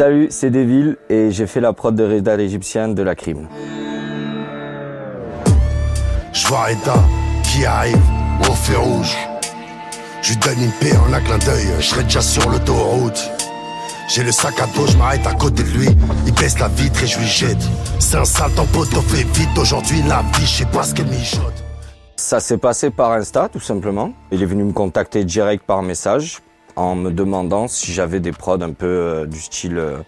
Salut, c'est Devil et j'ai fait la prod de Reda l'égyptienne de la crime. Je vois Reda qui arrive au feu rouge. Je lui donne une paix en un clin d'œil, je serai déjà sur l'autoroute. J'ai le sac à dos, je m'arrête à côté de lui. Il baisse la vitre et je lui jette. C'est un sale temps poteau, fait vite. Aujourd'hui, la vie, je sais pas ce qu'elle mijote. Ça s'est passé par Insta, tout simplement. Il est venu me contacter direct par message en me demandant si j'avais des prods un peu euh, du style euh,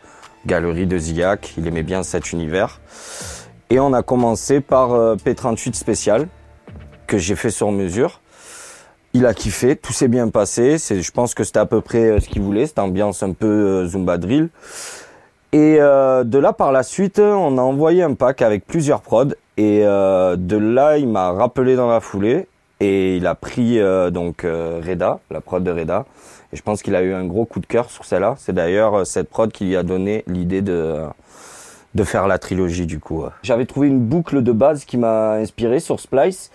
galerie de Ziak. Il aimait bien cet univers. Et on a commencé par euh, P38 spécial que j'ai fait sur mesure. Il a kiffé, tout s'est bien passé. Je pense que c'était à peu près ce qu'il voulait, cette ambiance un peu Zumba Drill. Et de là, par la suite, on a envoyé un pack avec plusieurs prods. Et de là, il m'a rappelé dans la foulée. Et il a pris euh, donc euh, Reda, la prod de Reda. Et je pense qu'il a eu un gros coup de cœur sur celle-là. C'est d'ailleurs euh, cette prod qui lui a donné l'idée de de faire la trilogie du coup. J'avais trouvé une boucle de base qui m'a inspiré sur Splice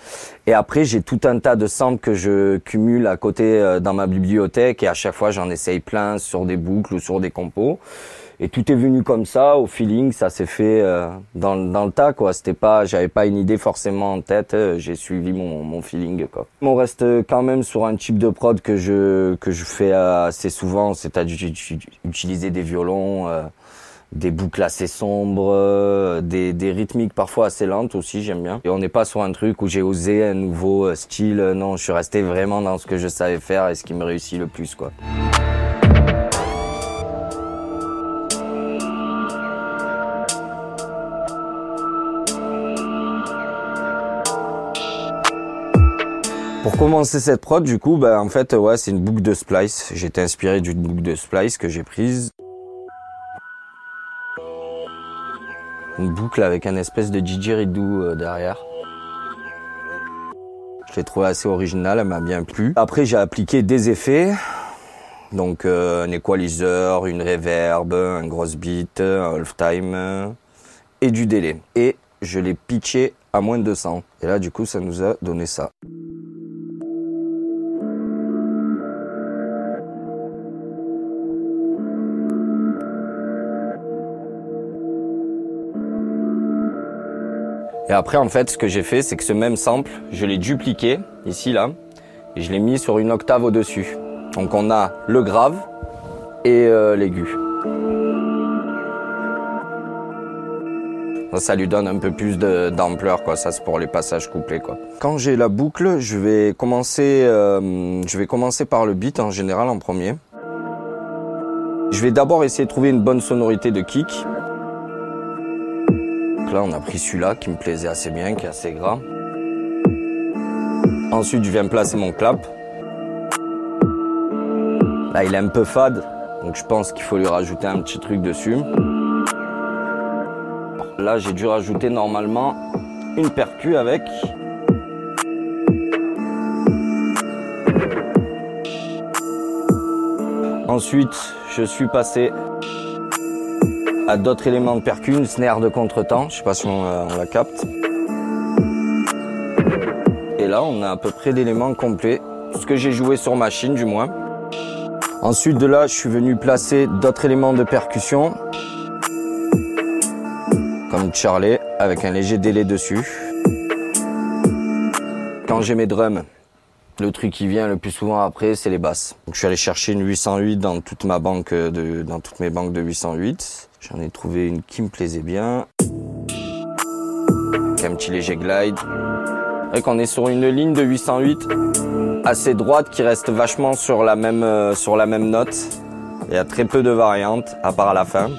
et après j'ai tout un tas de samples que je cumule à côté dans ma bibliothèque et à chaque fois j'en essaye plein sur des boucles ou sur des compos. Et tout est venu comme ça, au feeling, ça s'est fait euh, dans, dans le tas quoi. C'était pas, j'avais pas une idée forcément en tête. euh, J'ai suivi mon, mon feeling quoi. On reste quand même sur un type de prod que je que je fais assez souvent, c'est-à-dire utiliser des violons, euh, des boucles assez sombres, euh, des, des rythmiques parfois assez lentes aussi, j'aime bien. Et on n'est pas sur un truc où j'ai osé un nouveau euh, style. euh, Non, je suis resté vraiment dans ce que je savais faire et ce qui me réussit le plus quoi. Pour commencer cette prod, du coup, bah, en fait, ouais, c'est une boucle de splice. J'étais inspiré d'une boucle de splice que j'ai prise. Une boucle avec un espèce de didgeridoo euh, derrière. Je l'ai trouvé assez original, elle m'a bien plu. Après, j'ai appliqué des effets. Donc, euh, un equalizer, une reverb, un gross beat, un half time et du délai. Et je l'ai pitché à moins de 200. Et là, du coup, ça nous a donné ça. Et après, en fait, ce que j'ai fait, c'est que ce même sample, je l'ai dupliqué, ici, là, et je l'ai mis sur une octave au-dessus. Donc on a le grave et euh, l'aigu. Ça, lui donne un peu plus d'ampleur, quoi. Ça, c'est pour les passages couplés, quoi. Quand j'ai la boucle, je vais commencer, euh, je vais commencer par le beat en général en premier. Je vais d'abord essayer de trouver une bonne sonorité de kick. On a pris celui-là qui me plaisait assez bien, qui est assez gras. Ensuite, je viens placer mon clap. Là, il est un peu fade, donc je pense qu'il faut lui rajouter un petit truc dessus. Là, j'ai dû rajouter normalement une percu avec. Ensuite, je suis passé à d'autres éléments de percu, une snare de contretemps, je sais pas si on, euh, on la capte. Et là, on a à peu près l'élément complet, ce que j'ai joué sur machine du moins. Ensuite de là, je suis venu placer d'autres éléments de percussion, comme Charlie, avec un léger délai dessus. Quand j'ai mes drums, le truc qui vient le plus souvent après, c'est les basses. Donc, je suis allé chercher une 808 dans toute ma banque de, dans toutes mes banques de 808. J'en ai trouvé une qui me plaisait bien. Un petit léger glide. C'est qu'on est sur une ligne de 808 assez droite qui reste vachement sur la même, euh, sur la même note. Il y a très peu de variantes, à part à la fin.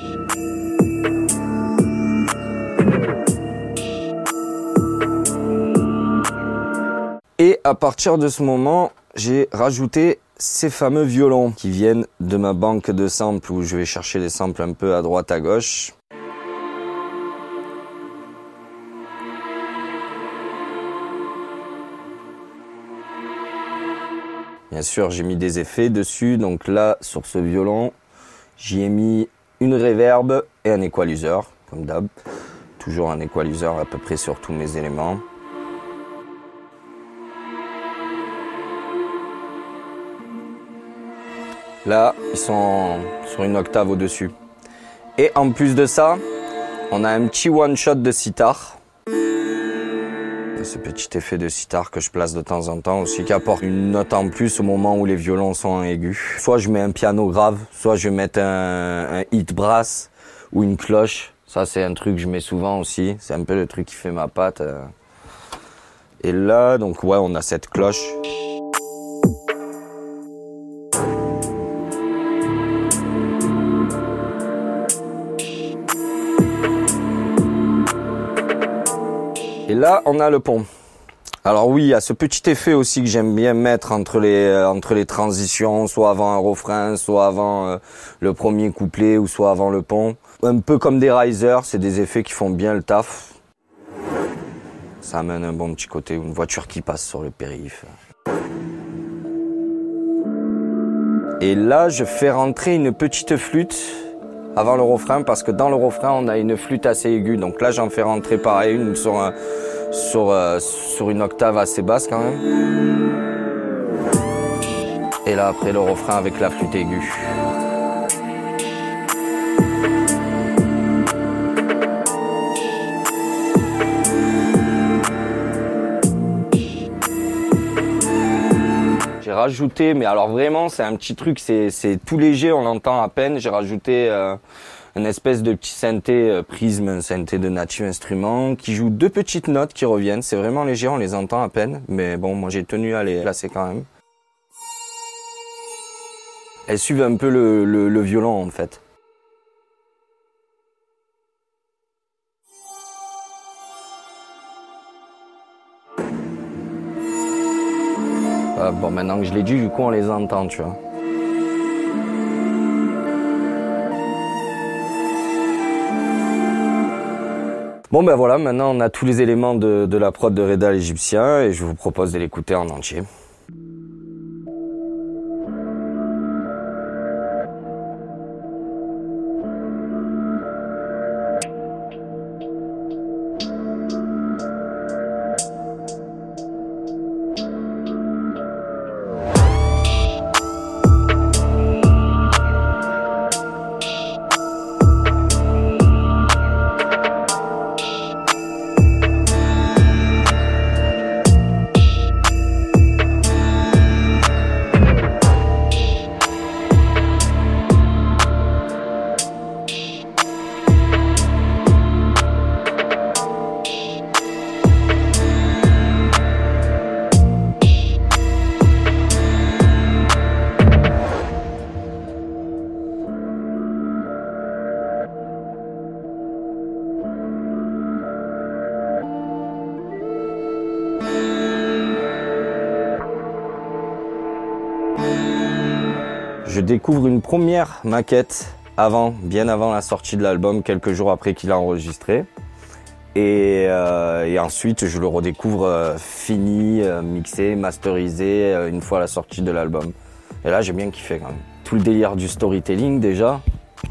Et à partir de ce moment, j'ai rajouté ces fameux violons qui viennent de ma banque de samples où je vais chercher des samples un peu à droite à gauche. Bien sûr, j'ai mis des effets dessus. Donc là, sur ce violon, j'y ai mis une reverb et un equalizer, comme d'hab. Toujours un equalizer à peu près sur tous mes éléments. Là, ils sont sur une octave au-dessus. Et en plus de ça, on a un petit one-shot de sitar. Ce petit effet de sitar que je place de temps en temps aussi, qui apporte une note en plus au moment où les violons sont en aigu. Soit je mets un piano grave, soit je mets un, un hit brass ou une cloche. Ça, c'est un truc que je mets souvent aussi. C'est un peu le truc qui fait ma patte. euh. Et là, donc ouais, on a cette cloche. Là, on a le pont. Alors oui, il y a ce petit effet aussi que j'aime bien mettre entre les euh, transitions, soit avant un refrain, soit avant euh, le premier couplet ou soit avant le pont. Un peu comme des risers, c'est des effets qui font bien le taf. Ça amène un bon petit côté, une voiture qui passe sur le périph. Et là, je fais rentrer une petite flûte avant le refrain parce que dans le refrain, on a une flûte assez aiguë. Donc là, j'en fais rentrer pareil, une sur, un- sur, euh, sur une octave assez basse quand même. Et là, après le refrain avec la flûte aiguë. Rajouté, mais alors vraiment, c'est un petit truc, c'est tout léger, on l'entend à peine. J'ai rajouté euh, une espèce de petit synthé euh, prisme, un synthé de Nature Instruments, qui joue deux petites notes qui reviennent. C'est vraiment léger, on les entend à peine, mais bon, moi j'ai tenu à les placer quand même. Elles suivent un peu le, le violon en fait. Bon, maintenant que je l'ai dit, du coup, on les entend, tu vois. Bon, ben voilà, maintenant on a tous les éléments de, de la prod de Reda l'Égyptien et je vous propose de l'écouter en entier. Je découvre une première maquette avant, bien avant la sortie de l'album, quelques jours après qu'il a enregistré. Et, euh, ensuite, je le redécouvre euh, fini, euh, mixé, masterisé, une fois la sortie de l'album. Et là, j'ai bien kiffé quand même. Tout le délire du storytelling déjà.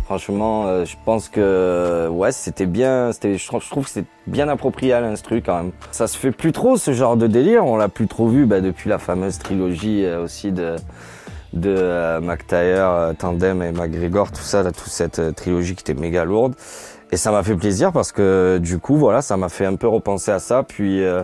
Franchement, je pense que ouais, c'était bien. C'était, je, trouve- que c'est bien approprié à l'instru quand même. Ça se fait plus trop ce genre de délire. On l'a plus trop vu bah, depuis la fameuse trilogie aussi de de euh, McTyre, euh, Tandem et McGregor, tout ça, là, toute cette euh, trilogie qui était méga lourde. Et ça m'a fait plaisir parce que du coup, voilà, ça m'a fait un peu repenser à ça. Puis euh,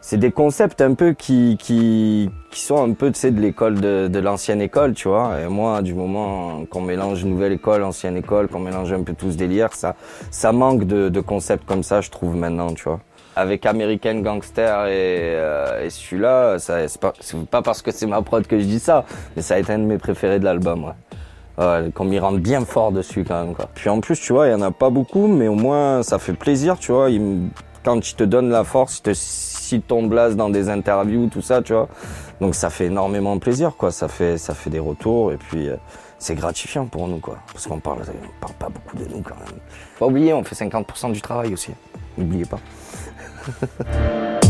c'est des concepts un peu qui qui qui sont un peu, tu sais, de l'école de, de l'ancienne école, tu vois. Et moi, du moment qu'on mélange nouvelle école, ancienne école, qu'on mélange un peu tout ce délire, ça ça manque de, de concepts comme ça, je trouve maintenant, tu vois. Avec American Gangster et, euh, et celui-là, c'est pas, pas parce que c'est ma prod que je dis ça, mais ça a été un de mes préférés de l'album, ouais. Ouais, qu'on m'y rende bien fort dessus quand même quoi. Puis en plus tu vois, il y en a pas beaucoup, mais au moins ça fait plaisir, tu vois. Quand il te donne la force, il te cite ton blase dans des interviews, tout ça, tu vois. Donc ça fait énormément plaisir quoi. Ça fait ça fait des retours et puis euh, c'est gratifiant pour nous quoi, parce qu'on parle on parle pas beaucoup de nous quand même. Pas oublier, on fait 50% du travail aussi. N'oubliez pas.